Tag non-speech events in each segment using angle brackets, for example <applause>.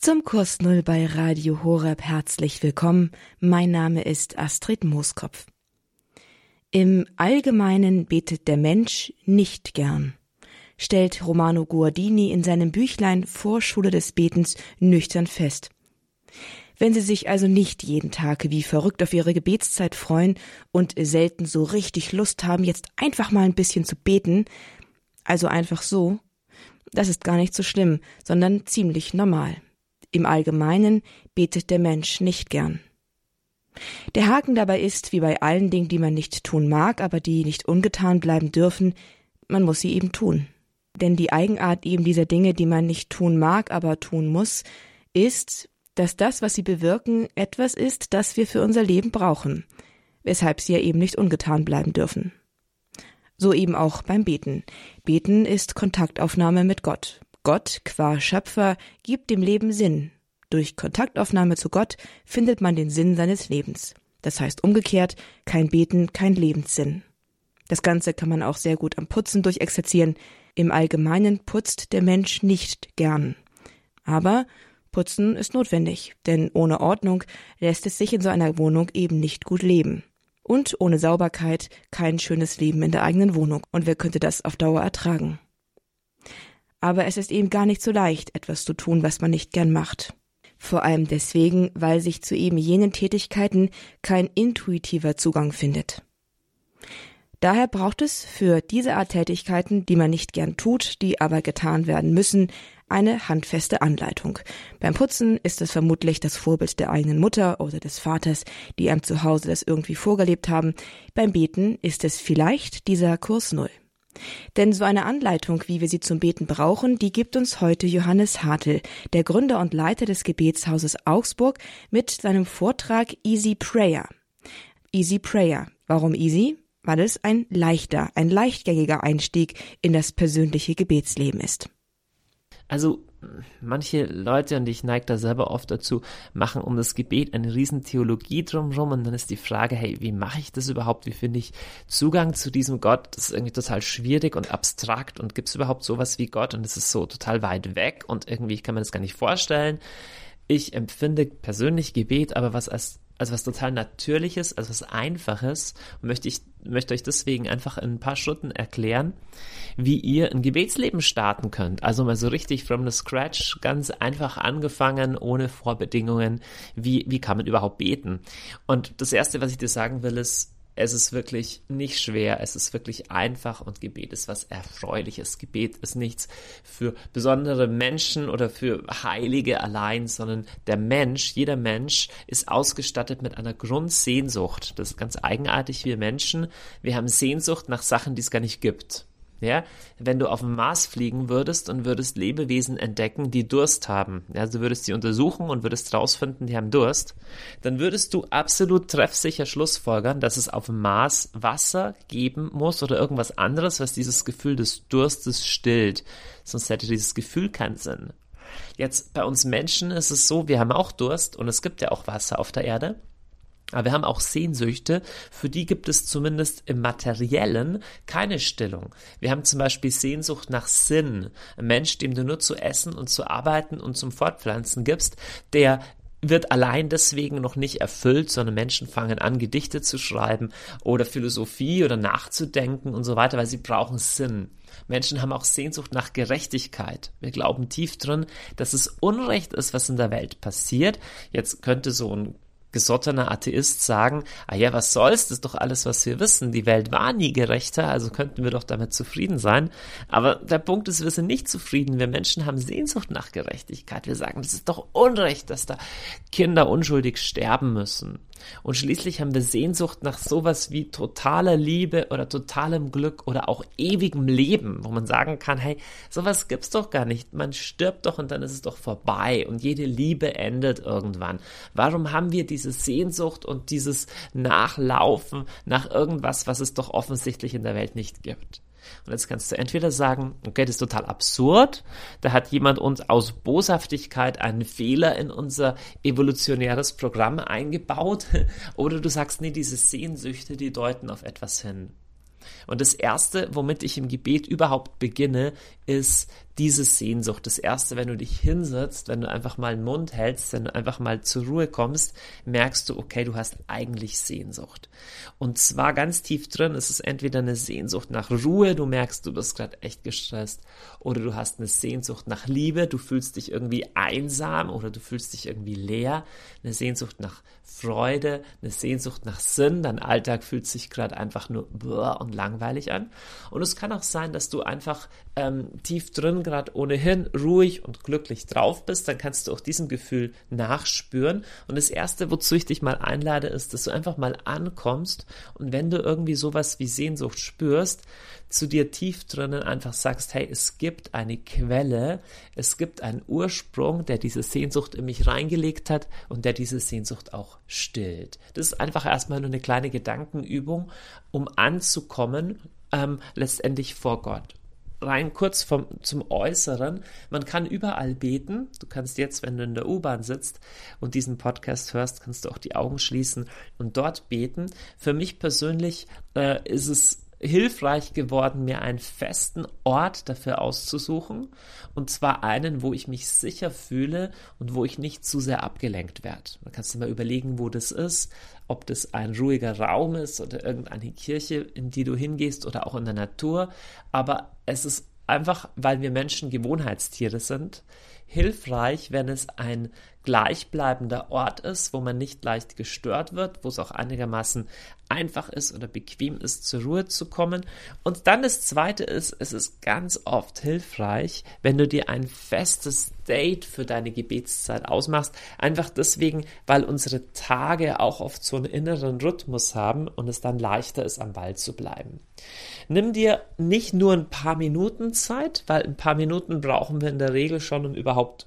Zum Kurs Null bei Radio Horeb herzlich willkommen. Mein Name ist Astrid Mooskopf. Im Allgemeinen betet der Mensch nicht gern, stellt Romano Guardini in seinem Büchlein Vorschule des Betens nüchtern fest. Wenn Sie sich also nicht jeden Tag wie verrückt auf Ihre Gebetszeit freuen und selten so richtig Lust haben, jetzt einfach mal ein bisschen zu beten, also einfach so, das ist gar nicht so schlimm, sondern ziemlich normal. Im Allgemeinen betet der Mensch nicht gern. Der Haken dabei ist, wie bei allen Dingen, die man nicht tun mag, aber die nicht ungetan bleiben dürfen, man muss sie eben tun. Denn die Eigenart eben dieser Dinge, die man nicht tun mag, aber tun muss, ist, dass das, was sie bewirken, etwas ist, das wir für unser Leben brauchen, weshalb sie ja eben nicht ungetan bleiben dürfen. So eben auch beim Beten. Beten ist Kontaktaufnahme mit Gott. Gott, qua Schöpfer, gibt dem Leben Sinn. Durch Kontaktaufnahme zu Gott findet man den Sinn seines Lebens. Das heißt umgekehrt, kein Beten, kein Lebenssinn. Das Ganze kann man auch sehr gut am Putzen durchexerzieren. Im Allgemeinen putzt der Mensch nicht gern. Aber Putzen ist notwendig, denn ohne Ordnung lässt es sich in so einer Wohnung eben nicht gut leben. Und ohne Sauberkeit kein schönes Leben in der eigenen Wohnung. Und wer könnte das auf Dauer ertragen? Aber es ist eben gar nicht so leicht, etwas zu tun, was man nicht gern macht. Vor allem deswegen, weil sich zu eben jenen Tätigkeiten kein intuitiver Zugang findet. Daher braucht es für diese Art Tätigkeiten, die man nicht gern tut, die aber getan werden müssen, eine handfeste Anleitung. Beim Putzen ist es vermutlich das Vorbild der eigenen Mutter oder des Vaters, die einem zu Hause das irgendwie vorgelebt haben. Beim Beten ist es vielleicht dieser Kurs Null. Denn so eine Anleitung, wie wir sie zum Beten brauchen, die gibt uns heute Johannes Hartl, der Gründer und Leiter des Gebetshauses Augsburg, mit seinem Vortrag Easy Prayer. Easy Prayer. Warum easy? Weil es ein leichter, ein leichtgängiger Einstieg in das persönliche Gebetsleben ist. Also manche Leute, und ich neige da selber oft dazu, machen um das Gebet eine riesen Theologie drumherum und dann ist die Frage, hey, wie mache ich das überhaupt? Wie finde ich Zugang zu diesem Gott? Das ist irgendwie total schwierig und abstrakt und gibt es überhaupt sowas wie Gott? Und es ist so total weit weg und irgendwie kann man das gar nicht vorstellen. Ich empfinde persönlich Gebet aber was als also was total Natürliches, also was Einfaches und möchte ich möchte euch deswegen einfach in ein paar Schritten erklären, wie ihr ein Gebetsleben starten könnt. Also mal so richtig from the scratch, ganz einfach angefangen, ohne Vorbedingungen. Wie, wie kann man überhaupt beten? Und das erste, was ich dir sagen will, ist, es ist wirklich nicht schwer, es ist wirklich einfach und Gebet ist was Erfreuliches. Gebet ist nichts für besondere Menschen oder für Heilige allein, sondern der Mensch, jeder Mensch ist ausgestattet mit einer Grundsehnsucht. Das ist ganz eigenartig, wir Menschen. Wir haben Sehnsucht nach Sachen, die es gar nicht gibt. Ja, wenn du auf dem Mars fliegen würdest und würdest Lebewesen entdecken, die Durst haben, ja, du würdest sie untersuchen und würdest rausfinden, die haben Durst, dann würdest du absolut treffsicher schlussfolgern, dass es auf dem Mars Wasser geben muss oder irgendwas anderes, was dieses Gefühl des Durstes stillt. Sonst hätte dieses Gefühl keinen Sinn. Jetzt bei uns Menschen ist es so, wir haben auch Durst und es gibt ja auch Wasser auf der Erde. Aber wir haben auch Sehnsüchte, für die gibt es zumindest im Materiellen keine Stillung. Wir haben zum Beispiel Sehnsucht nach Sinn. Ein Mensch, dem du nur zu essen und zu arbeiten und zum Fortpflanzen gibst, der wird allein deswegen noch nicht erfüllt, sondern Menschen fangen an, Gedichte zu schreiben oder Philosophie oder nachzudenken und so weiter, weil sie brauchen Sinn. Menschen haben auch Sehnsucht nach Gerechtigkeit. Wir glauben tief drin, dass es Unrecht ist, was in der Welt passiert. Jetzt könnte so ein gesottener Atheist sagen, ah ja, was soll's, das ist doch alles, was wir wissen. Die Welt war nie gerechter, also könnten wir doch damit zufrieden sein. Aber der Punkt ist, wir sind nicht zufrieden. Wir Menschen haben Sehnsucht nach Gerechtigkeit. Wir sagen, das ist doch Unrecht, dass da Kinder unschuldig sterben müssen. Und schließlich haben wir Sehnsucht nach sowas wie totaler Liebe oder totalem Glück oder auch ewigem Leben, wo man sagen kann, hey, sowas gibt's doch gar nicht. Man stirbt doch und dann ist es doch vorbei und jede Liebe endet irgendwann. Warum haben wir diese Sehnsucht und dieses Nachlaufen nach irgendwas, was es doch offensichtlich in der Welt nicht gibt? Und jetzt kannst du entweder sagen, okay, das ist total absurd, da hat jemand uns aus Boshaftigkeit einen Fehler in unser evolutionäres Programm eingebaut, <laughs> oder du sagst, nee, diese Sehnsüchte, die deuten auf etwas hin. Und das Erste, womit ich im Gebet überhaupt beginne, ist diese Sehnsucht. Das Erste, wenn du dich hinsetzt, wenn du einfach mal den Mund hältst, wenn du einfach mal zur Ruhe kommst, merkst du, okay, du hast eigentlich Sehnsucht. Und zwar ganz tief drin ist es entweder eine Sehnsucht nach Ruhe, du merkst, du bist gerade echt gestresst, oder du hast eine Sehnsucht nach Liebe, du fühlst dich irgendwie einsam oder du fühlst dich irgendwie leer, eine Sehnsucht nach Freude, eine Sehnsucht nach Sinn, dein Alltag fühlt sich gerade einfach nur und langweilig an. Und es kann auch sein, dass du einfach ähm, tief drin gerade ohnehin ruhig und glücklich drauf bist, dann kannst du auch diesem Gefühl nachspüren. Und das Erste, wozu ich dich mal einlade, ist, dass du einfach mal ankommst und wenn du irgendwie sowas wie Sehnsucht spürst, zu dir tief drinnen einfach sagst, hey, es gibt eine Quelle, es gibt einen Ursprung, der diese Sehnsucht in mich reingelegt hat und der diese Sehnsucht auch stillt. Das ist einfach erstmal nur eine kleine Gedankenübung, um anzukommen, ähm, letztendlich vor Gott rein kurz vom, zum Äußeren. Man kann überall beten. Du kannst jetzt, wenn du in der U-Bahn sitzt und diesen Podcast hörst, kannst du auch die Augen schließen und dort beten. Für mich persönlich äh, ist es hilfreich geworden, mir einen festen Ort dafür auszusuchen. Und zwar einen, wo ich mich sicher fühle und wo ich nicht zu sehr abgelenkt werde. Man kann sich mal überlegen, wo das ist, ob das ein ruhiger Raum ist oder irgendeine Kirche, in die du hingehst oder auch in der Natur. Aber es ist einfach, weil wir Menschen Gewohnheitstiere sind, hilfreich, wenn es ein gleichbleibender Ort ist, wo man nicht leicht gestört wird, wo es auch einigermaßen einfach ist oder bequem ist, zur Ruhe zu kommen. Und dann das Zweite ist, es ist ganz oft hilfreich, wenn du dir ein festes Date für deine Gebetszeit ausmachst. Einfach deswegen, weil unsere Tage auch oft so einen inneren Rhythmus haben und es dann leichter ist, am Ball zu bleiben. Nimm dir nicht nur ein paar Minuten Zeit, weil ein paar Minuten brauchen wir in der Regel schon, um überhaupt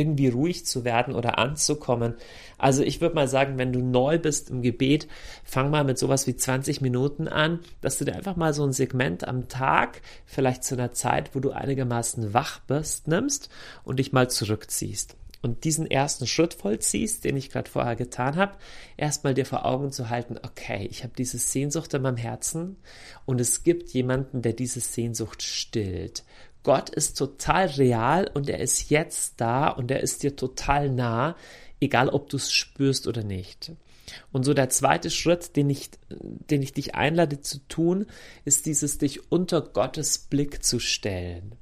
irgendwie ruhig zu werden oder anzukommen. Also ich würde mal sagen, wenn du neu bist im Gebet, fang mal mit sowas wie 20 Minuten an, dass du dir einfach mal so ein Segment am Tag, vielleicht zu einer Zeit, wo du einigermaßen wach bist, nimmst und dich mal zurückziehst. Und diesen ersten Schritt vollziehst, den ich gerade vorher getan habe, erstmal dir vor Augen zu halten, okay, ich habe diese Sehnsucht in meinem Herzen und es gibt jemanden, der diese Sehnsucht stillt. Gott ist total real und er ist jetzt da und er ist dir total nah, egal ob du es spürst oder nicht. Und so der zweite Schritt, den ich, den ich dich einlade zu tun, ist dieses dich unter Gottes Blick zu stellen.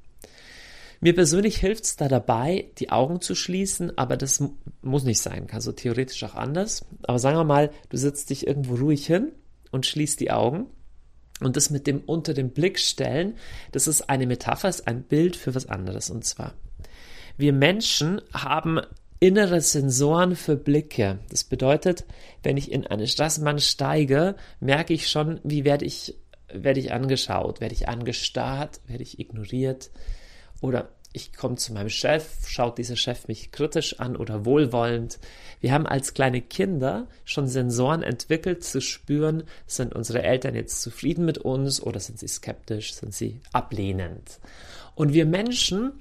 Mir persönlich hilft es da dabei, die Augen zu schließen, aber das muss nicht sein, kann so theoretisch auch anders. Aber sagen wir mal, du sitzt dich irgendwo ruhig hin und schließt die Augen und das mit dem unter den Blick stellen, das ist eine Metapher, ist ein Bild für was anderes. Und zwar, wir Menschen haben innere Sensoren für Blicke. Das bedeutet, wenn ich in eine Straßenbahn steige, merke ich schon, wie werde ich, werde ich angeschaut, werde ich angestarrt, werde ich ignoriert oder ich komme zu meinem Chef, schaut dieser Chef mich kritisch an oder wohlwollend. Wir haben als kleine Kinder schon Sensoren entwickelt, zu spüren, sind unsere Eltern jetzt zufrieden mit uns oder sind sie skeptisch, sind sie ablehnend. Und wir Menschen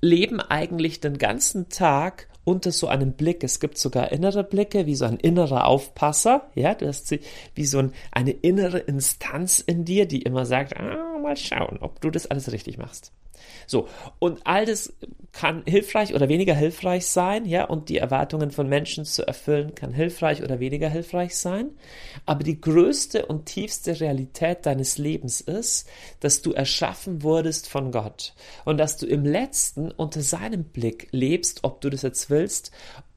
leben eigentlich den ganzen Tag unter so einem Blick. Es gibt sogar innere Blicke, wie so ein innerer Aufpasser, ja, du hast wie so ein, eine innere Instanz in dir, die immer sagt, ah, mal schauen, ob du das alles richtig machst. So, und all das kann hilfreich oder weniger hilfreich sein, ja, und die Erwartungen von Menschen zu erfüllen, kann hilfreich oder weniger hilfreich sein. Aber die größte und tiefste Realität deines Lebens ist, dass du erschaffen wurdest von Gott und dass du im letzten unter seinem Blick lebst, ob du das jetzt willst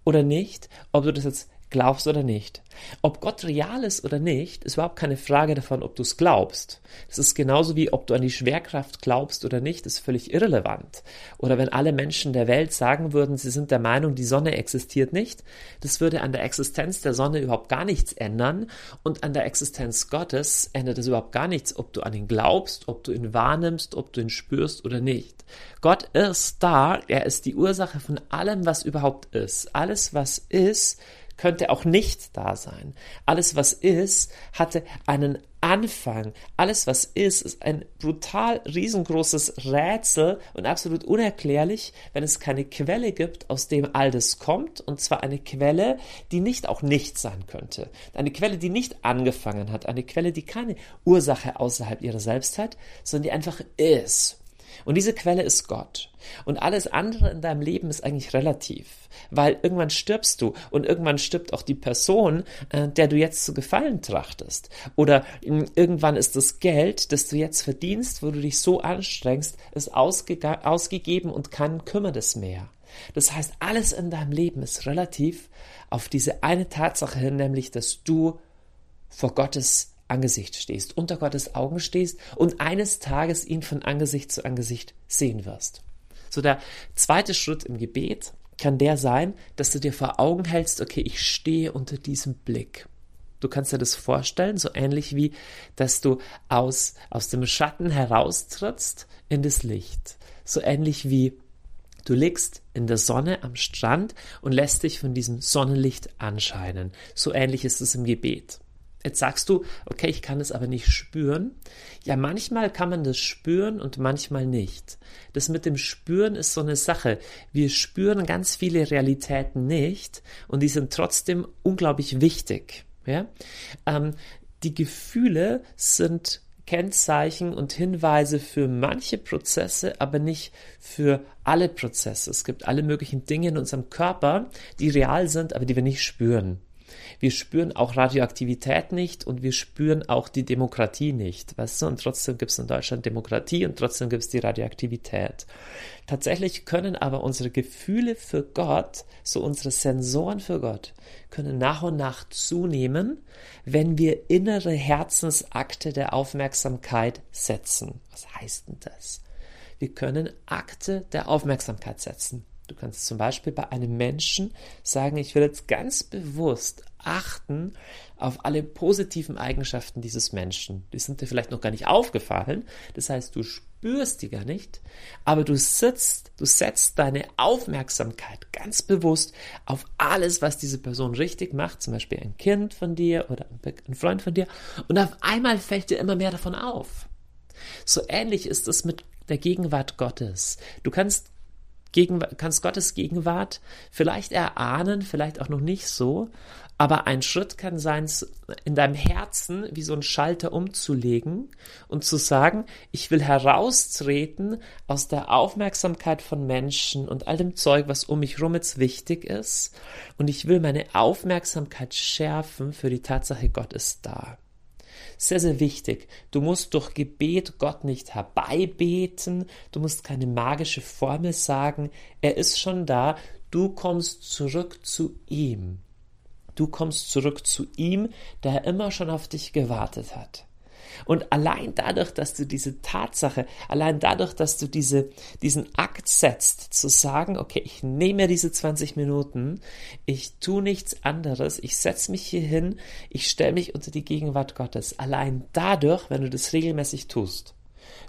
oder nicht, ob du das jetzt glaubst oder nicht. Ob Gott real ist oder nicht, ist überhaupt keine Frage davon, ob du es glaubst. Das ist genauso wie, ob du an die Schwerkraft glaubst oder nicht, ist völlig irrelevant. Oder wenn alle Menschen der Welt sagen würden, sie sind der Meinung, die Sonne existiert nicht, das würde an der Existenz der Sonne überhaupt gar nichts ändern und an der Existenz Gottes ändert es überhaupt gar nichts, ob du an ihn glaubst, ob du ihn wahrnimmst, ob du ihn spürst oder nicht. Gott ist da, er ist die Ursache von allem, was überhaupt ist. Alles, was ist, könnte auch nicht da sein. Alles, was ist, hatte einen Anfang. Alles, was ist, ist ein brutal riesengroßes Rätsel und absolut unerklärlich, wenn es keine Quelle gibt, aus dem all das kommt. Und zwar eine Quelle, die nicht auch nicht sein könnte. Eine Quelle, die nicht angefangen hat. Eine Quelle, die keine Ursache außerhalb ihrer selbst hat, sondern die einfach ist. Und diese Quelle ist Gott. Und alles andere in deinem Leben ist eigentlich relativ, weil irgendwann stirbst du und irgendwann stirbt auch die Person, äh, der du jetzt zu gefallen trachtest. Oder äh, irgendwann ist das Geld, das du jetzt verdienst, wo du dich so anstrengst, ist ausgegeben und keinen kümmert es mehr. Das heißt, alles in deinem Leben ist relativ auf diese eine Tatsache hin, nämlich, dass du vor Gottes Angesicht stehst, unter Gottes Augen stehst und eines Tages ihn von Angesicht zu Angesicht sehen wirst. So der zweite Schritt im Gebet kann der sein, dass du dir vor Augen hältst, okay, ich stehe unter diesem Blick. Du kannst dir das vorstellen, so ähnlich wie, dass du aus, aus dem Schatten heraustrittst in das Licht. So ähnlich wie du liegst in der Sonne am Strand und lässt dich von diesem Sonnenlicht anscheinen. So ähnlich ist es im Gebet. Jetzt sagst du, okay, ich kann es aber nicht spüren. Ja, manchmal kann man das spüren und manchmal nicht. Das mit dem Spüren ist so eine Sache. Wir spüren ganz viele Realitäten nicht und die sind trotzdem unglaublich wichtig. Ja? Ähm, die Gefühle sind Kennzeichen und Hinweise für manche Prozesse, aber nicht für alle Prozesse. Es gibt alle möglichen Dinge in unserem Körper, die real sind, aber die wir nicht spüren. Wir spüren auch Radioaktivität nicht und wir spüren auch die Demokratie nicht. Weißt du? Und trotzdem gibt es in Deutschland Demokratie und trotzdem gibt es die Radioaktivität. Tatsächlich können aber unsere Gefühle für Gott, so unsere Sensoren für Gott, können nach und nach zunehmen, wenn wir innere Herzensakte der Aufmerksamkeit setzen. Was heißt denn das? Wir können Akte der Aufmerksamkeit setzen. Du kannst zum Beispiel bei einem Menschen sagen, ich will jetzt ganz bewusst achten auf alle positiven Eigenschaften dieses Menschen. Die sind dir vielleicht noch gar nicht aufgefallen. Das heißt, du spürst die gar nicht, aber du sitzt, du setzt deine Aufmerksamkeit ganz bewusst auf alles, was diese Person richtig macht, zum Beispiel ein Kind von dir oder ein Freund von dir, und auf einmal fällt dir immer mehr davon auf. So ähnlich ist es mit der Gegenwart Gottes. Du kannst Gegenwart, kannst Gottes Gegenwart vielleicht erahnen, vielleicht auch noch nicht so, aber ein Schritt kann sein, in deinem Herzen wie so ein Schalter umzulegen und zu sagen, ich will heraustreten aus der Aufmerksamkeit von Menschen und all dem Zeug, was um mich rum jetzt wichtig ist. Und ich will meine Aufmerksamkeit schärfen für die Tatsache, Gott ist da. Sehr, sehr wichtig. Du musst durch Gebet Gott nicht herbeibeten. Du musst keine magische Formel sagen. Er ist schon da. Du kommst zurück zu ihm. Du kommst zurück zu ihm, der immer schon auf dich gewartet hat. Und allein dadurch, dass du diese Tatsache, allein dadurch, dass du diese, diesen Akt setzt, zu sagen, okay, ich nehme diese 20 Minuten, ich tu nichts anderes, ich setze mich hier hin, ich stelle mich unter die Gegenwart Gottes. Allein dadurch, wenn du das regelmäßig tust,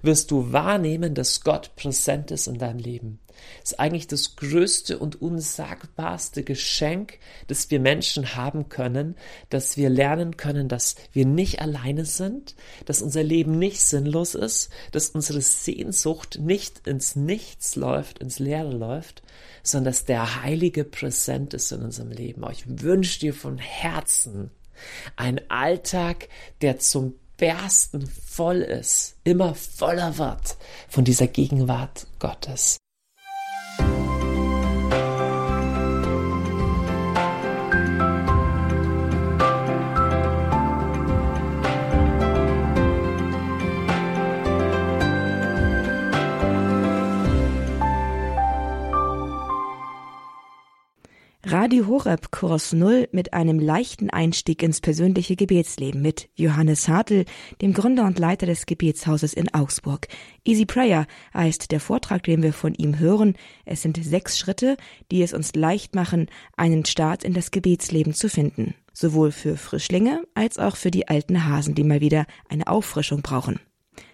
wirst du wahrnehmen, dass Gott präsent ist in deinem Leben. Das ist eigentlich das größte und unsagbarste Geschenk, das wir Menschen haben können, dass wir lernen können, dass wir nicht alleine sind, dass unser Leben nicht sinnlos ist, dass unsere Sehnsucht nicht ins Nichts läuft, ins Leere läuft, sondern dass der Heilige präsent ist in unserem Leben. Ich wünsche dir von Herzen einen Alltag, der zum Bersten voll ist, immer voller wird von dieser Gegenwart Gottes. Radio Horeb Kurs Null mit einem leichten Einstieg ins persönliche Gebetsleben mit Johannes Hartl, dem Gründer und Leiter des Gebetshauses in Augsburg. Easy Prayer heißt der Vortrag, den wir von ihm hören. Es sind sechs Schritte, die es uns leicht machen, einen Start in das Gebetsleben zu finden. Sowohl für Frischlinge als auch für die alten Hasen, die mal wieder eine Auffrischung brauchen.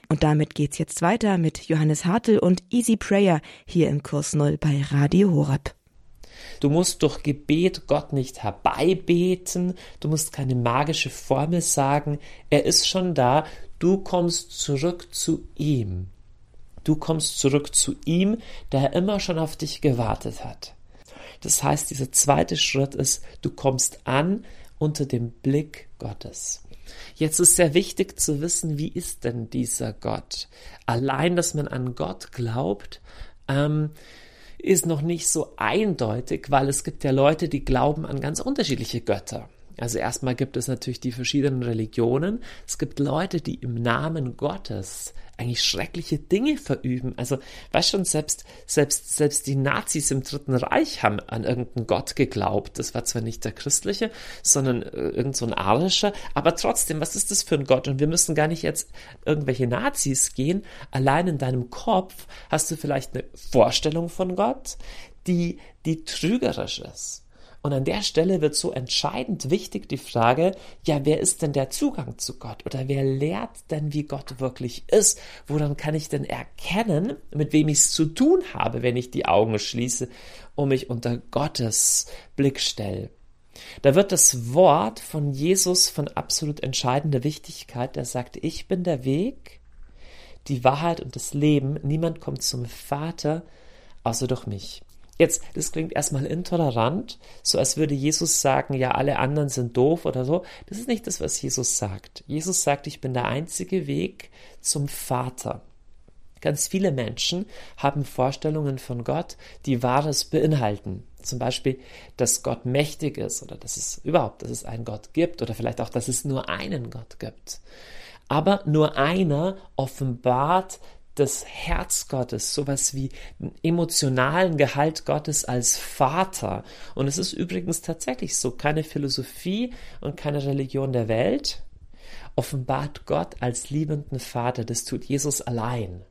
Und damit geht's jetzt weiter mit Johannes Hartl und Easy Prayer hier im Kurs Null bei Radio Horeb. Du musst durch Gebet Gott nicht herbeibeten. Du musst keine magische Formel sagen. Er ist schon da. Du kommst zurück zu ihm. Du kommst zurück zu ihm, der immer schon auf dich gewartet hat. Das heißt, dieser zweite Schritt ist, du kommst an unter dem Blick Gottes. Jetzt ist sehr wichtig zu wissen, wie ist denn dieser Gott? Allein, dass man an Gott glaubt, ähm, ist noch nicht so eindeutig, weil es gibt ja Leute, die glauben an ganz unterschiedliche Götter. Also erstmal gibt es natürlich die verschiedenen Religionen. Es gibt Leute, die im Namen Gottes eigentlich schreckliche Dinge verüben. Also, weißt schon, selbst, selbst, selbst die Nazis im Dritten Reich haben an irgendeinen Gott geglaubt. Das war zwar nicht der christliche, sondern äh, irgend so ein arischer, aber trotzdem, was ist das für ein Gott? Und wir müssen gar nicht jetzt irgendwelche Nazis gehen. Allein in deinem Kopf hast du vielleicht eine Vorstellung von Gott, die, die trügerisch ist. Und an der Stelle wird so entscheidend wichtig die Frage, ja, wer ist denn der Zugang zu Gott? Oder wer lehrt denn, wie Gott wirklich ist? Woran kann ich denn erkennen, mit wem ich es zu tun habe, wenn ich die Augen schließe und mich unter Gottes Blick stelle? Da wird das Wort von Jesus von absolut entscheidender Wichtigkeit. Der sagt, ich bin der Weg, die Wahrheit und das Leben. Niemand kommt zum Vater außer durch mich. Jetzt, das klingt erstmal intolerant, so als würde Jesus sagen, ja, alle anderen sind doof oder so. Das ist nicht das, was Jesus sagt. Jesus sagt, ich bin der einzige Weg zum Vater. Ganz viele Menschen haben Vorstellungen von Gott, die Wahres beinhalten. Zum Beispiel, dass Gott mächtig ist oder dass es überhaupt, dass es einen Gott gibt oder vielleicht auch, dass es nur einen Gott gibt. Aber nur einer offenbart das Herz Gottes, sowas wie emotionalen Gehalt Gottes als Vater. Und es ist übrigens tatsächlich so, keine Philosophie und keine Religion der Welt offenbart Gott als liebenden Vater. Das tut Jesus allein.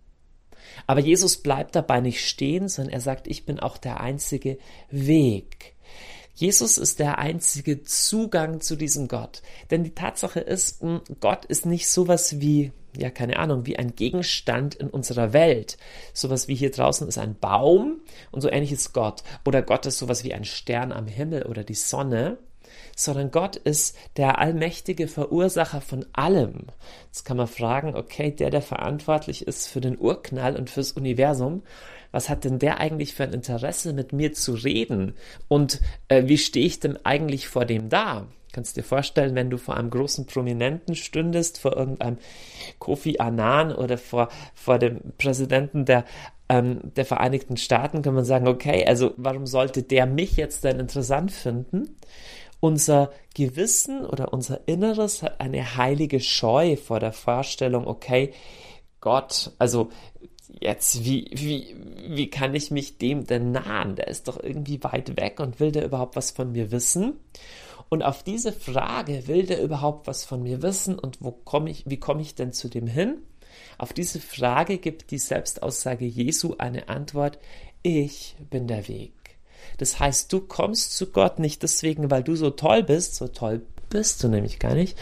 Aber Jesus bleibt dabei nicht stehen, sondern er sagt, ich bin auch der einzige Weg. Jesus ist der einzige Zugang zu diesem Gott. Denn die Tatsache ist, Gott ist nicht sowas wie ja, keine Ahnung, wie ein Gegenstand in unserer Welt. Sowas wie hier draußen ist ein Baum und so ähnlich ist Gott. Oder Gott ist sowas wie ein Stern am Himmel oder die Sonne. Sondern Gott ist der allmächtige Verursacher von allem. Jetzt kann man fragen, okay, der, der verantwortlich ist für den Urknall und fürs Universum, was hat denn der eigentlich für ein Interesse, mit mir zu reden? Und äh, wie stehe ich denn eigentlich vor dem da? Kannst dir vorstellen, wenn du vor einem großen Prominenten stündest, vor irgendeinem Kofi Annan oder vor, vor dem Präsidenten der, ähm, der Vereinigten Staaten, kann man sagen, okay, also warum sollte der mich jetzt denn interessant finden? Unser Gewissen oder unser Inneres hat eine heilige Scheu vor der Vorstellung, okay, Gott, also jetzt, wie, wie, wie kann ich mich dem denn nahen? Der ist doch irgendwie weit weg und will der überhaupt was von mir wissen? Und auf diese Frage, will der überhaupt was von mir wissen und wo komme ich, wie komme ich denn zu dem hin? Auf diese Frage gibt die Selbstaussage Jesu eine Antwort, ich bin der Weg. Das heißt, du kommst zu Gott nicht deswegen, weil du so toll bist, so toll bist du nämlich gar nicht,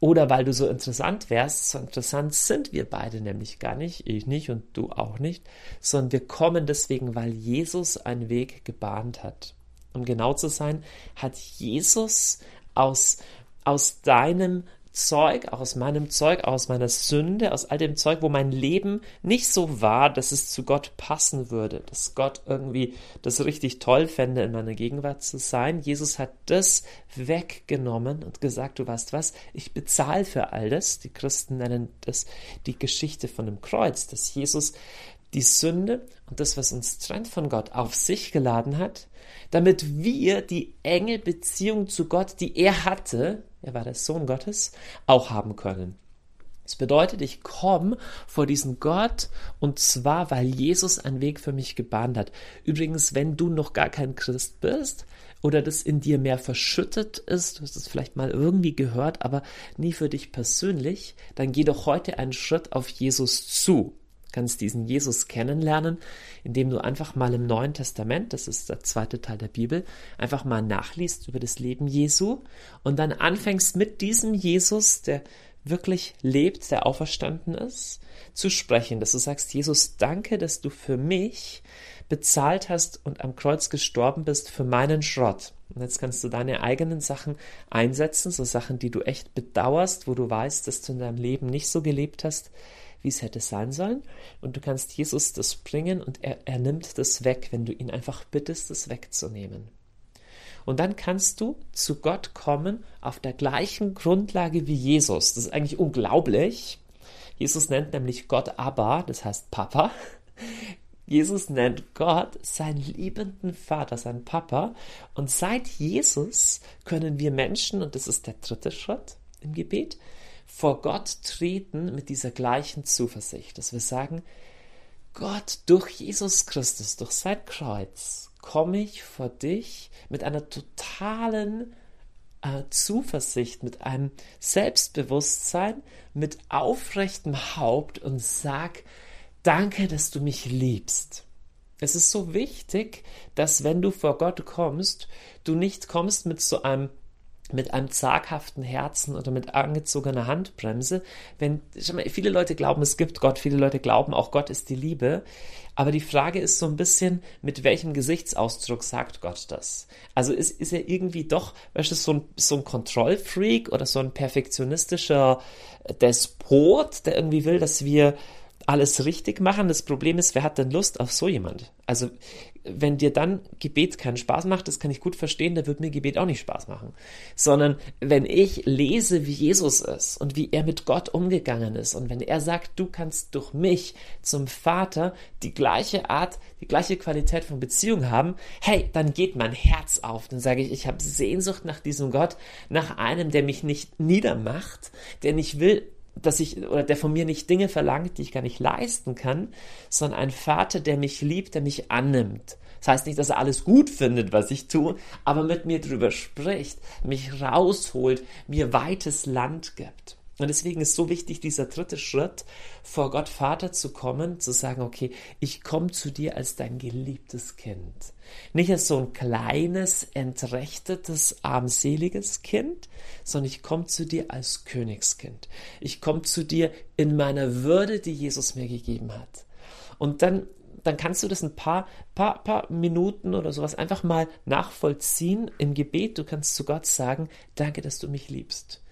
oder weil du so interessant wärst, so interessant sind wir beide nämlich gar nicht, ich nicht und du auch nicht, sondern wir kommen deswegen, weil Jesus einen Weg gebahnt hat um genau zu sein, hat Jesus aus, aus deinem Zeug, aus meinem Zeug, aus meiner Sünde, aus all dem Zeug, wo mein Leben nicht so war, dass es zu Gott passen würde, dass Gott irgendwie das richtig toll fände, in meiner Gegenwart zu sein. Jesus hat das weggenommen und gesagt, du weißt was, ich bezahle für all das. Die Christen nennen das die Geschichte von dem Kreuz, dass Jesus die Sünde und das, was uns trennt von Gott, auf sich geladen hat, damit wir die enge Beziehung zu Gott, die er hatte, er war der Sohn Gottes, auch haben können. Das bedeutet, ich komme vor diesen Gott und zwar, weil Jesus einen Weg für mich gebahnt hat. Übrigens, wenn du noch gar kein Christ bist oder das in dir mehr verschüttet ist, du hast es vielleicht mal irgendwie gehört, aber nie für dich persönlich, dann geh doch heute einen Schritt auf Jesus zu kannst diesen Jesus kennenlernen, indem du einfach mal im Neuen Testament, das ist der zweite Teil der Bibel, einfach mal nachliest über das Leben Jesu und dann anfängst mit diesem Jesus, der wirklich lebt, der auferstanden ist, zu sprechen, dass du sagst, Jesus, danke, dass du für mich bezahlt hast und am Kreuz gestorben bist für meinen Schrott. Und jetzt kannst du deine eigenen Sachen einsetzen, so Sachen, die du echt bedauerst, wo du weißt, dass du in deinem Leben nicht so gelebt hast, wie es hätte sein sollen. Und du kannst Jesus das bringen und er, er nimmt das weg, wenn du ihn einfach bittest, das wegzunehmen. Und dann kannst du zu Gott kommen auf der gleichen Grundlage wie Jesus. Das ist eigentlich unglaublich. Jesus nennt nämlich Gott Abba, das heißt Papa. Jesus nennt Gott seinen liebenden Vater, seinen Papa. Und seit Jesus können wir Menschen, und das ist der dritte Schritt im Gebet, vor Gott treten mit dieser gleichen Zuversicht, dass wir sagen, Gott, durch Jesus Christus, durch sein Kreuz, komme ich vor dich mit einer totalen äh, Zuversicht, mit einem Selbstbewusstsein, mit aufrechtem Haupt und sag, danke, dass du mich liebst. Es ist so wichtig, dass wenn du vor Gott kommst, du nicht kommst mit so einem mit einem zaghaften Herzen oder mit angezogener Handbremse. Wenn mal, viele Leute glauben, es gibt Gott, viele Leute glauben, auch Gott ist die Liebe. Aber die Frage ist so ein bisschen, mit welchem Gesichtsausdruck sagt Gott das? Also ist, ist er irgendwie doch, weißt du, so ein, so ein Kontrollfreak oder so ein perfektionistischer Despot, der irgendwie will, dass wir alles richtig machen. Das Problem ist, wer hat denn Lust auf so jemand? Also wenn dir dann Gebet keinen Spaß macht, das kann ich gut verstehen, da wird mir Gebet auch nicht Spaß machen. Sondern wenn ich lese, wie Jesus ist und wie er mit Gott umgegangen ist und wenn er sagt, du kannst durch mich zum Vater die gleiche Art, die gleiche Qualität von Beziehung haben, hey, dann geht mein Herz auf. Dann sage ich, ich habe Sehnsucht nach diesem Gott, nach einem, der mich nicht niedermacht, der nicht will, dass ich oder der von mir nicht Dinge verlangt, die ich gar nicht leisten kann, sondern ein Vater, der mich liebt, der mich annimmt. Das heißt nicht, dass er alles gut findet, was ich tue, aber mit mir drüber spricht, mich rausholt, mir weites Land gibt. Und deswegen ist so wichtig, dieser dritte Schritt, vor Gott Vater zu kommen, zu sagen, okay, ich komme zu dir als dein geliebtes Kind. Nicht als so ein kleines, entrechtetes, armseliges Kind, sondern ich komme zu dir als Königskind. Ich komme zu dir in meiner Würde, die Jesus mir gegeben hat. Und dann dann kannst du das ein paar, paar, paar Minuten oder sowas einfach mal nachvollziehen im Gebet. Du kannst zu Gott sagen, danke, dass du mich liebst.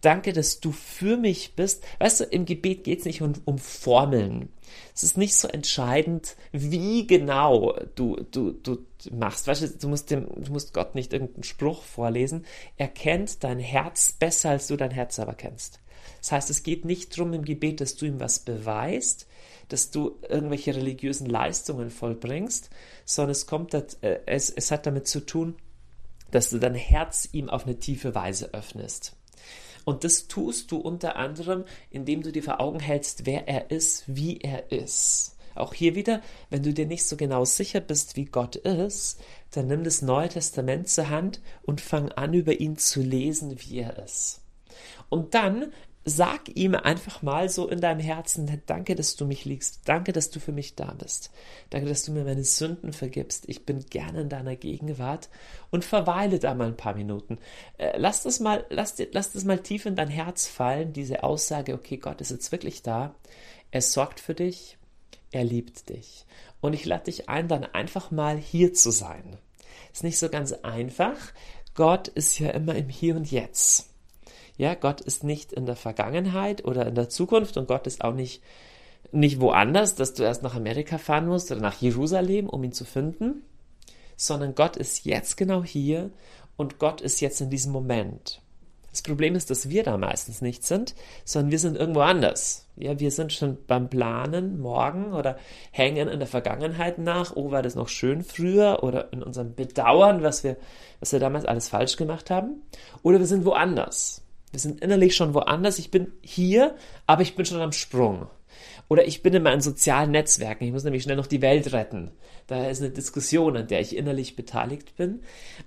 Danke, dass du für mich bist. Weißt du, im Gebet geht es nicht um, um, Formeln. Es ist nicht so entscheidend, wie genau du, du, du machst. Weißt du, du musst, dem, du musst Gott nicht irgendeinen Spruch vorlesen. Er kennt dein Herz besser, als du dein Herz selber kennst. Das heißt, es geht nicht darum im Gebet, dass du ihm was beweist, dass du irgendwelche religiösen Leistungen vollbringst, sondern es kommt, äh, es, es hat damit zu tun, dass du dein Herz ihm auf eine tiefe Weise öffnest. Und das tust du unter anderem, indem du dir vor Augen hältst, wer er ist, wie er ist. Auch hier wieder, wenn du dir nicht so genau sicher bist, wie Gott ist, dann nimm das Neue Testament zur Hand und fang an, über ihn zu lesen, wie er ist. Und dann Sag ihm einfach mal so in deinem Herzen, danke, dass du mich liegst, danke, dass du für mich da bist, danke, dass du mir meine Sünden vergibst, ich bin gerne in deiner Gegenwart und verweile da mal ein paar Minuten. Äh, lass das mal, lass, lass das mal tief in dein Herz fallen, diese Aussage, okay, Gott ist jetzt wirklich da, er sorgt für dich, er liebt dich. Und ich lade dich ein, dann einfach mal hier zu sein. Ist nicht so ganz einfach. Gott ist ja immer im Hier und Jetzt. Ja, Gott ist nicht in der Vergangenheit oder in der Zukunft und Gott ist auch nicht, nicht woanders, dass du erst nach Amerika fahren musst oder nach Jerusalem, um ihn zu finden, sondern Gott ist jetzt genau hier und Gott ist jetzt in diesem Moment. Das Problem ist, dass wir da meistens nicht sind, sondern wir sind irgendwo anders. Ja, wir sind schon beim Planen morgen oder hängen in der Vergangenheit nach. Oh, war das noch schön früher? Oder in unserem Bedauern, was wir, was wir damals alles falsch gemacht haben. Oder wir sind woanders. Wir sind innerlich schon woanders. Ich bin hier, aber ich bin schon am Sprung. Oder ich bin in meinen sozialen Netzwerken. Ich muss nämlich schnell noch die Welt retten. Da ist eine Diskussion, an der ich innerlich beteiligt bin.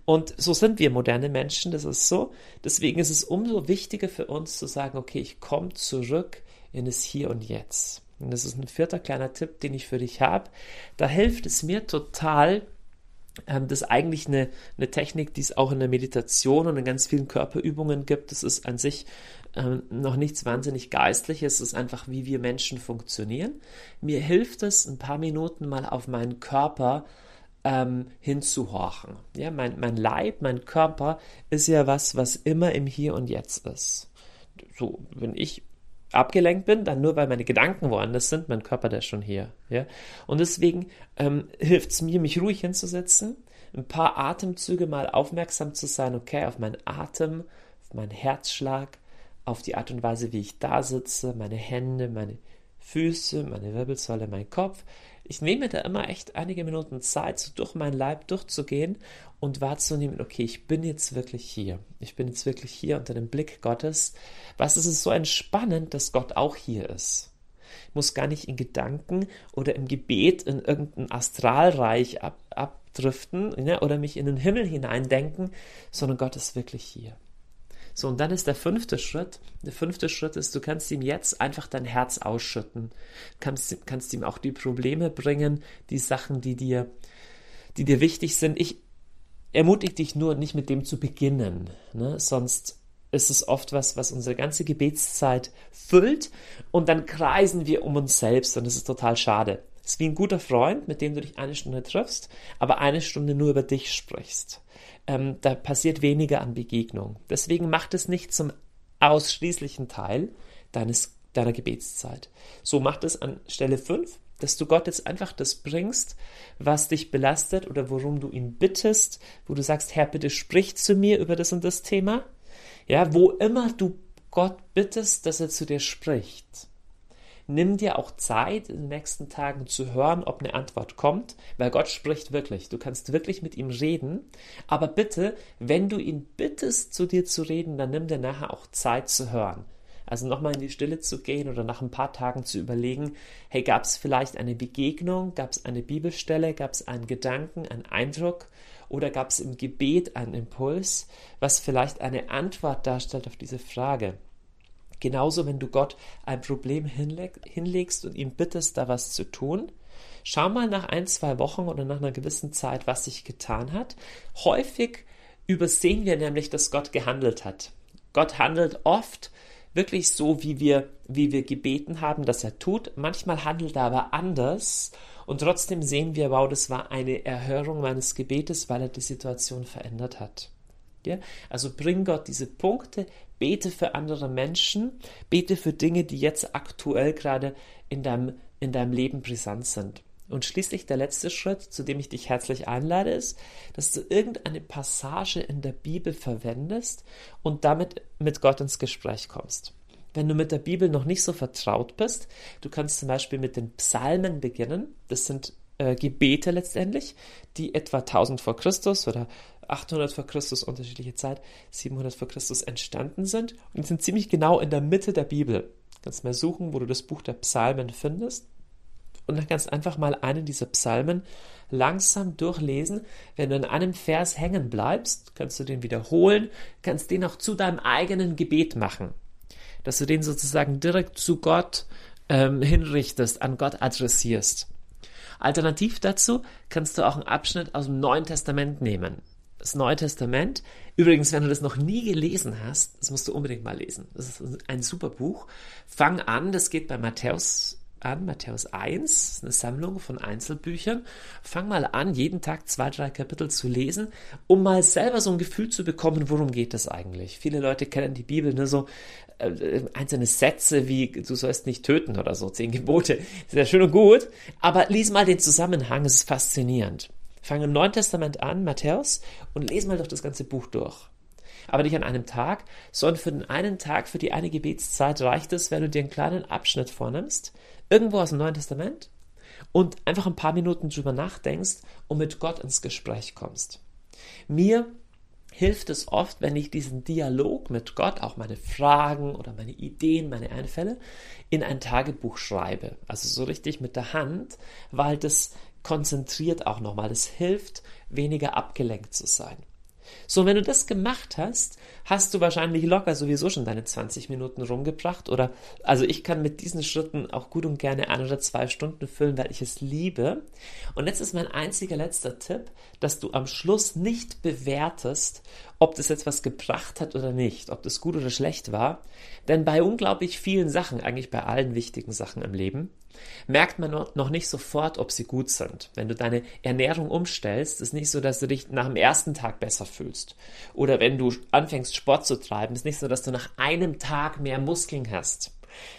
Und so sind wir moderne Menschen. Das ist so. Deswegen ist es umso wichtiger für uns zu sagen, okay, ich komme zurück in das Hier und Jetzt. Und das ist ein vierter kleiner Tipp, den ich für dich habe. Da hilft es mir total, ähm, das ist eigentlich eine, eine Technik, die es auch in der Meditation und in ganz vielen Körperübungen gibt. Das ist an sich ähm, noch nichts wahnsinnig Geistliches, es ist einfach, wie wir Menschen funktionieren. Mir hilft es, ein paar Minuten mal auf meinen Körper ähm, hinzuhorchen. Ja, mein, mein Leib, mein Körper ist ja was, was immer im Hier und Jetzt ist. So, wenn ich abgelenkt bin, dann nur weil meine Gedanken woanders sind, mein Körper, der schon hier. Ja? Und deswegen ähm, hilft es mir, mich ruhig hinzusetzen, ein paar Atemzüge mal aufmerksam zu sein, okay, auf meinen Atem, auf meinen Herzschlag, auf die Art und Weise, wie ich da sitze, meine Hände, meine Füße, meine Wirbelsäule, mein Kopf. Ich nehme da immer echt einige Minuten Zeit, so durch meinen Leib durchzugehen und wahrzunehmen, okay, ich bin jetzt wirklich hier. Ich bin jetzt wirklich hier unter dem Blick Gottes. Was ist es so entspannend, dass Gott auch hier ist? Ich muss gar nicht in Gedanken oder im Gebet in irgendein Astralreich ab, abdriften ja, oder mich in den Himmel hineindenken, sondern Gott ist wirklich hier. So, und dann ist der fünfte Schritt. Der fünfte Schritt ist, du kannst ihm jetzt einfach dein Herz ausschütten. Kannst, kannst ihm auch die Probleme bringen, die Sachen, die dir, die dir wichtig sind. Ich ermutige dich nur, nicht mit dem zu beginnen, ne? sonst ist es oft was, was unsere ganze Gebetszeit füllt und dann kreisen wir um uns selbst und das ist total schade. Es ist wie ein guter Freund, mit dem du dich eine Stunde triffst, aber eine Stunde nur über dich sprichst ähm, da passiert weniger an Begegnung. Deswegen macht es nicht zum ausschließlichen Teil deines, deiner Gebetszeit. So macht es an Stelle 5, dass du Gott jetzt einfach das bringst, was dich belastet oder worum du ihn bittest, wo du sagst, Herr, bitte sprich zu mir über das und das Thema. Ja, wo immer du Gott bittest, dass er zu dir spricht nimm dir auch Zeit in den nächsten Tagen zu hören, ob eine Antwort kommt, weil Gott spricht wirklich. Du kannst wirklich mit ihm reden. Aber bitte, wenn du ihn bittest, zu dir zu reden, dann nimm dir nachher auch Zeit zu hören. Also nochmal in die Stille zu gehen oder nach ein paar Tagen zu überlegen, hey, gab es vielleicht eine Begegnung, gab es eine Bibelstelle, gab es einen Gedanken, einen Eindruck oder gab es im Gebet einen Impuls, was vielleicht eine Antwort darstellt auf diese Frage. Genauso, wenn du Gott ein Problem hinleg hinlegst und ihm bittest, da was zu tun. Schau mal nach ein, zwei Wochen oder nach einer gewissen Zeit, was sich getan hat. Häufig übersehen wir nämlich, dass Gott gehandelt hat. Gott handelt oft wirklich so, wie wir, wie wir gebeten haben, dass er tut. Manchmal handelt er aber anders und trotzdem sehen wir, wow, das war eine Erhörung meines Gebetes, weil er die Situation verändert hat. Ja? Also bring Gott diese Punkte, bete für andere Menschen, bete für Dinge, die jetzt aktuell gerade in deinem, in deinem Leben brisant sind. Und schließlich der letzte Schritt, zu dem ich dich herzlich einlade, ist, dass du irgendeine Passage in der Bibel verwendest und damit mit Gott ins Gespräch kommst. Wenn du mit der Bibel noch nicht so vertraut bist, du kannst zum Beispiel mit den Psalmen beginnen. Das sind äh, Gebete letztendlich, die etwa 1000 vor Christus oder 800 vor Christus, unterschiedliche Zeit, 700 vor Christus entstanden sind und sind ziemlich genau in der Mitte der Bibel. Du kannst mal suchen, wo du das Buch der Psalmen findest und dann kannst einfach mal einen dieser Psalmen langsam durchlesen. Wenn du in einem Vers hängen bleibst, kannst du den wiederholen, kannst den auch zu deinem eigenen Gebet machen. Dass du den sozusagen direkt zu Gott ähm, hinrichtest, an Gott adressierst. Alternativ dazu kannst du auch einen Abschnitt aus dem Neuen Testament nehmen. Das Neue Testament, übrigens, wenn du das noch nie gelesen hast, das musst du unbedingt mal lesen. Das ist ein super Buch. Fang an, das geht bei Matthäus an, Matthäus 1, eine Sammlung von Einzelbüchern. Fang mal an, jeden Tag zwei, drei Kapitel zu lesen, um mal selber so ein Gefühl zu bekommen, worum geht das eigentlich. Viele Leute kennen die Bibel nur so äh, einzelne Sätze wie du sollst nicht töten oder so, zehn Gebote. Sehr schön und gut, aber lies mal den Zusammenhang, es ist faszinierend. Fang im Neuen Testament an, Matthäus, und lese mal doch das ganze Buch durch aber nicht an einem Tag, sondern für den einen Tag, für die eine Gebetszeit reicht es, wenn du dir einen kleinen Abschnitt vornimmst, irgendwo aus dem Neuen Testament und einfach ein paar Minuten drüber nachdenkst und mit Gott ins Gespräch kommst. Mir hilft es oft, wenn ich diesen Dialog mit Gott, auch meine Fragen oder meine Ideen, meine Einfälle, in ein Tagebuch schreibe. Also so richtig mit der Hand, weil das konzentriert auch nochmal. Das hilft, weniger abgelenkt zu sein. So, wenn du das gemacht hast, hast du wahrscheinlich locker sowieso schon deine 20 Minuten rumgebracht oder, also ich kann mit diesen Schritten auch gut und gerne ein oder zwei Stunden füllen, weil ich es liebe. Und jetzt ist mein einziger letzter Tipp, dass du am Schluss nicht bewertest, ob das jetzt was gebracht hat oder nicht, ob das gut oder schlecht war. Denn bei unglaublich vielen Sachen, eigentlich bei allen wichtigen Sachen im Leben, merkt man noch nicht sofort, ob sie gut sind. Wenn du deine Ernährung umstellst, ist nicht so, dass du dich nach dem ersten Tag besser fühlst. Oder wenn du anfängst, Sport zu treiben, ist nicht so, dass du nach einem Tag mehr Muskeln hast.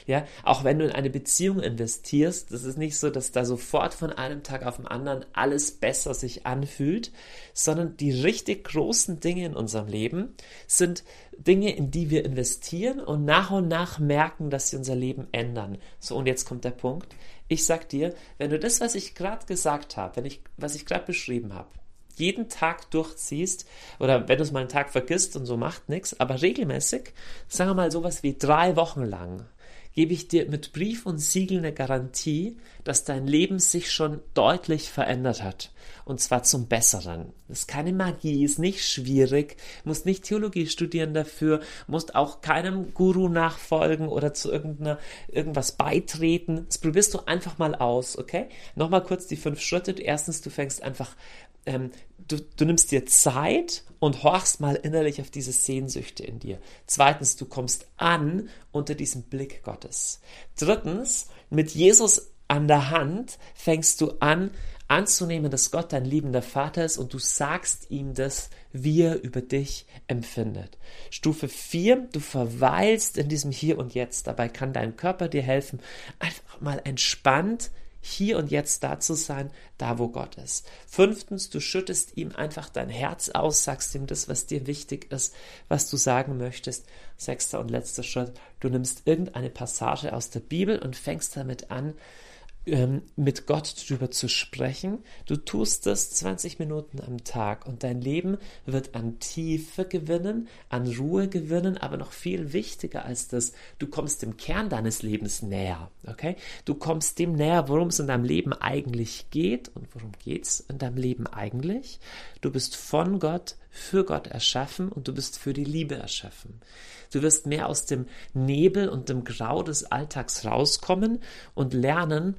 Ja, auch wenn du in eine Beziehung investierst, das ist nicht so, dass da sofort von einem Tag auf den anderen alles besser sich anfühlt, sondern die richtig großen Dinge in unserem Leben sind Dinge, in die wir investieren und nach und nach merken, dass sie unser Leben ändern. So, und jetzt kommt der Punkt. Ich sag dir, wenn du das, was ich gerade gesagt habe, wenn ich, was ich gerade beschrieben habe, jeden Tag durchziehst oder wenn du es mal einen Tag vergisst und so macht nichts, aber regelmäßig, sagen wir mal sowas wie drei Wochen lang, gebe ich dir mit Brief und Siegel eine Garantie, dass dein Leben sich schon deutlich verändert hat. Und zwar zum Besseren. Das ist keine Magie, ist nicht schwierig, musst nicht Theologie studieren dafür, musst auch keinem Guru nachfolgen oder zu irgendeiner, irgendwas beitreten. Das probierst du einfach mal aus, okay? Nochmal kurz die fünf Schritte. Erstens, du fängst einfach ähm, du, du nimmst dir Zeit und horchst mal innerlich auf diese Sehnsüchte in dir. Zweitens, du kommst an unter diesem Blick Gottes. Drittens, mit Jesus an der Hand fängst du an, anzunehmen, dass Gott dein liebender Vater ist und du sagst ihm das, wie er über dich empfindet. Stufe 4, du verweilst in diesem Hier und Jetzt. Dabei kann dein Körper dir helfen, einfach mal entspannt hier und jetzt da zu sein, da wo Gott ist. Fünftens, du schüttest ihm einfach dein Herz aus, sagst ihm das, was dir wichtig ist, was du sagen möchtest. Sechster und letzter Schritt, du nimmst irgendeine Passage aus der Bibel und fängst damit an, ähm, mit Gott drüber zu sprechen. Du tust das 20 Minuten am Tag und dein Leben wird an Tiefe gewinnen, an Ruhe gewinnen, aber noch viel wichtiger als das, du kommst dem Kern deines Lebens näher, okay? Du kommst dem näher, worum es in deinem Leben eigentlich geht und worum geht's in deinem Leben eigentlich? Du bist von Gott, für Gott erschaffen und du bist für die Liebe erschaffen. Du wirst mehr aus dem Nebel und dem Grau des Alltags rauskommen und lernen,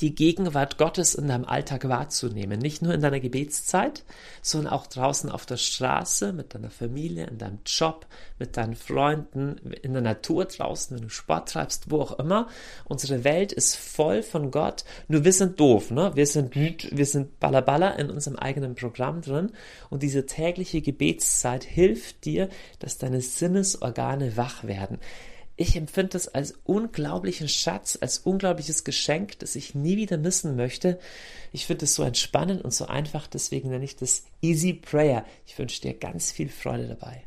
die Gegenwart Gottes in deinem Alltag wahrzunehmen. Nicht nur in deiner Gebetszeit, sondern auch draußen auf der Straße, mit deiner Familie, in deinem Job, mit deinen Freunden, in der Natur draußen, wenn du Sport treibst, wo auch immer. Unsere Welt ist voll von Gott. Nur wir sind doof, ne? Wir sind, wir sind ballerballer in unserem eigenen Programm drin. Und diese tägliche Gebetszeit hilft dir, dass deine Sinnesorgane wach werden ich empfinde das als unglaublichen Schatz, als unglaubliches Geschenk, das ich nie wieder missen möchte. Ich finde es so entspannend und so einfach, deswegen nenne ich das Easy Prayer. Ich wünsche dir ganz viel Freude dabei.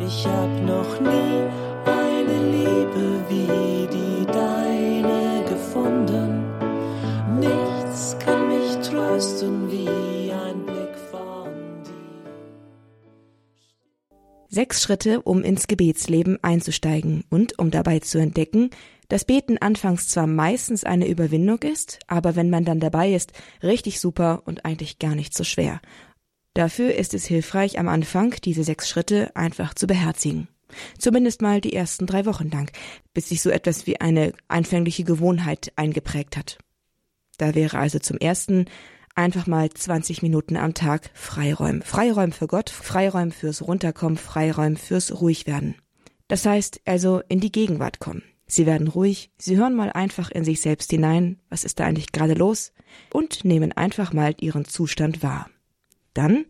Ich hab noch nie eine Liebe wie die deine gefunden. Nichts kann mich trösten wie Sechs Schritte, um ins Gebetsleben einzusteigen und um dabei zu entdecken, dass Beten anfangs zwar meistens eine Überwindung ist, aber wenn man dann dabei ist, richtig super und eigentlich gar nicht so schwer. Dafür ist es hilfreich, am Anfang diese sechs Schritte einfach zu beherzigen. Zumindest mal die ersten drei Wochen lang, bis sich so etwas wie eine einfängliche Gewohnheit eingeprägt hat. Da wäre also zum ersten einfach mal 20 Minuten am Tag Freiräumen. Freiräumen für Gott, Freiräumen fürs Runterkommen, Freiräumen fürs Ruhigwerden. Das heißt also in die Gegenwart kommen. Sie werden ruhig, sie hören mal einfach in sich selbst hinein, was ist da eigentlich gerade los, und nehmen einfach mal ihren Zustand wahr. Dann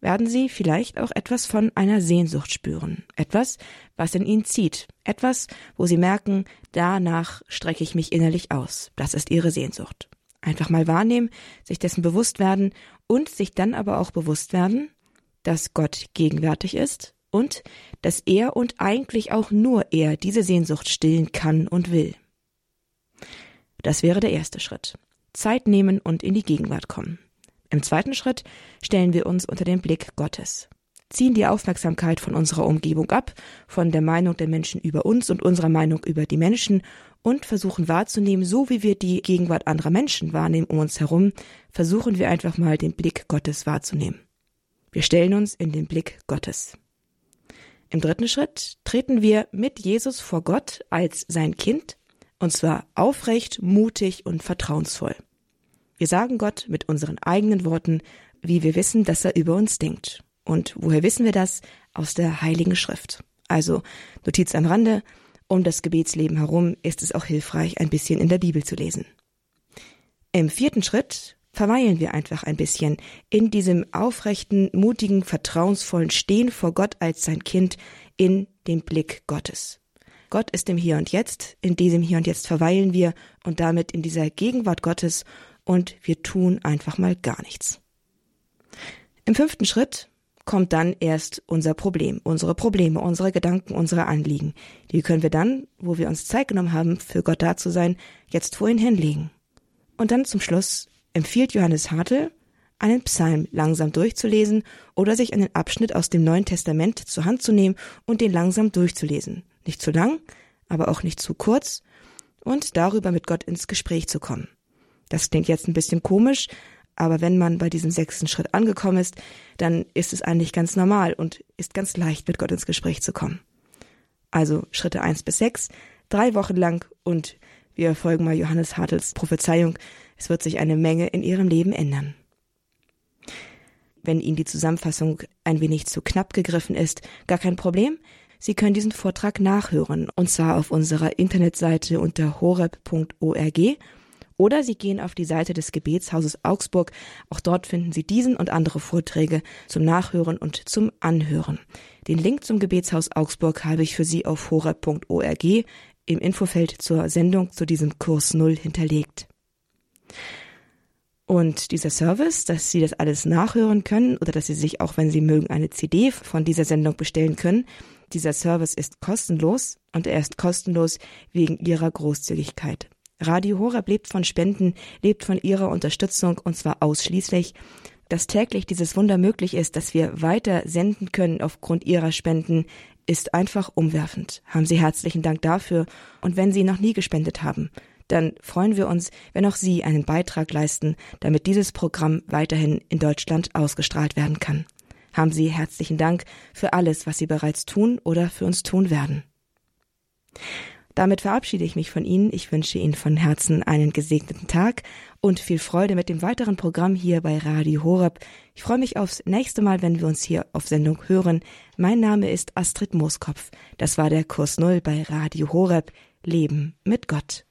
werden sie vielleicht auch etwas von einer Sehnsucht spüren, etwas, was in ihnen zieht, etwas, wo sie merken, danach strecke ich mich innerlich aus, das ist ihre Sehnsucht. Einfach mal wahrnehmen, sich dessen bewusst werden und sich dann aber auch bewusst werden, dass Gott gegenwärtig ist und dass er und eigentlich auch nur er diese Sehnsucht stillen kann und will. Das wäre der erste Schritt. Zeit nehmen und in die Gegenwart kommen. Im zweiten Schritt stellen wir uns unter den Blick Gottes, ziehen die Aufmerksamkeit von unserer Umgebung ab, von der Meinung der Menschen über uns und unserer Meinung über die Menschen und versuchen wahrzunehmen, so wie wir die Gegenwart anderer Menschen wahrnehmen um uns herum, versuchen wir einfach mal den Blick Gottes wahrzunehmen. Wir stellen uns in den Blick Gottes. Im dritten Schritt treten wir mit Jesus vor Gott als sein Kind, und zwar aufrecht, mutig und vertrauensvoll. Wir sagen Gott mit unseren eigenen Worten, wie wir wissen, dass er über uns denkt. Und woher wissen wir das? Aus der Heiligen Schrift. Also Notiz am Rande, um das Gebetsleben herum ist es auch hilfreich, ein bisschen in der Bibel zu lesen. Im vierten Schritt verweilen wir einfach ein bisschen in diesem aufrechten, mutigen, vertrauensvollen Stehen vor Gott als sein Kind in dem Blick Gottes. Gott ist im Hier und Jetzt, in diesem Hier und Jetzt verweilen wir und damit in dieser Gegenwart Gottes und wir tun einfach mal gar nichts. Im fünften Schritt kommt dann erst unser Problem, unsere Probleme, unsere Gedanken, unsere Anliegen. Die können wir dann, wo wir uns Zeit genommen haben, für Gott da zu sein, jetzt vor ihn hinlegen. Und dann zum Schluss empfiehlt Johannes Hartl, einen Psalm langsam durchzulesen oder sich einen Abschnitt aus dem Neuen Testament zur Hand zu nehmen und den langsam durchzulesen. Nicht zu lang, aber auch nicht zu kurz und darüber mit Gott ins Gespräch zu kommen. Das klingt jetzt ein bisschen komisch, aber wenn man bei diesem sechsten Schritt angekommen ist, dann ist es eigentlich ganz normal und ist ganz leicht, mit Gott ins Gespräch zu kommen. Also Schritte eins bis sechs, drei Wochen lang und wir folgen mal Johannes Hartels Prophezeiung, es wird sich eine Menge in ihrem Leben ändern. Wenn Ihnen die Zusammenfassung ein wenig zu knapp gegriffen ist, gar kein Problem. Sie können diesen Vortrag nachhören, und zwar auf unserer Internetseite unter horeb.org oder Sie gehen auf die Seite des Gebetshauses Augsburg. Auch dort finden Sie diesen und andere Vorträge zum Nachhören und zum Anhören. Den Link zum Gebetshaus Augsburg habe ich für Sie auf horeb.org im Infofeld zur Sendung zu diesem Kurs Null hinterlegt. Und dieser Service, dass Sie das alles nachhören können oder dass Sie sich auch, wenn Sie mögen, eine CD von dieser Sendung bestellen können, dieser Service ist kostenlos und er ist kostenlos wegen Ihrer Großzügigkeit. Radio Horeb lebt von Spenden, lebt von ihrer Unterstützung und zwar ausschließlich. Dass täglich dieses Wunder möglich ist, dass wir weiter senden können aufgrund ihrer Spenden, ist einfach umwerfend. Haben Sie herzlichen Dank dafür. Und wenn Sie noch nie gespendet haben, dann freuen wir uns, wenn auch Sie einen Beitrag leisten, damit dieses Programm weiterhin in Deutschland ausgestrahlt werden kann. Haben Sie herzlichen Dank für alles, was Sie bereits tun oder für uns tun werden. Damit verabschiede ich mich von Ihnen. Ich wünsche Ihnen von Herzen einen gesegneten Tag und viel Freude mit dem weiteren Programm hier bei Radio Horeb. Ich freue mich aufs nächste Mal, wenn wir uns hier auf Sendung hören. Mein Name ist Astrid Mooskopf. Das war der Kurs Null bei Radio Horeb. Leben mit Gott.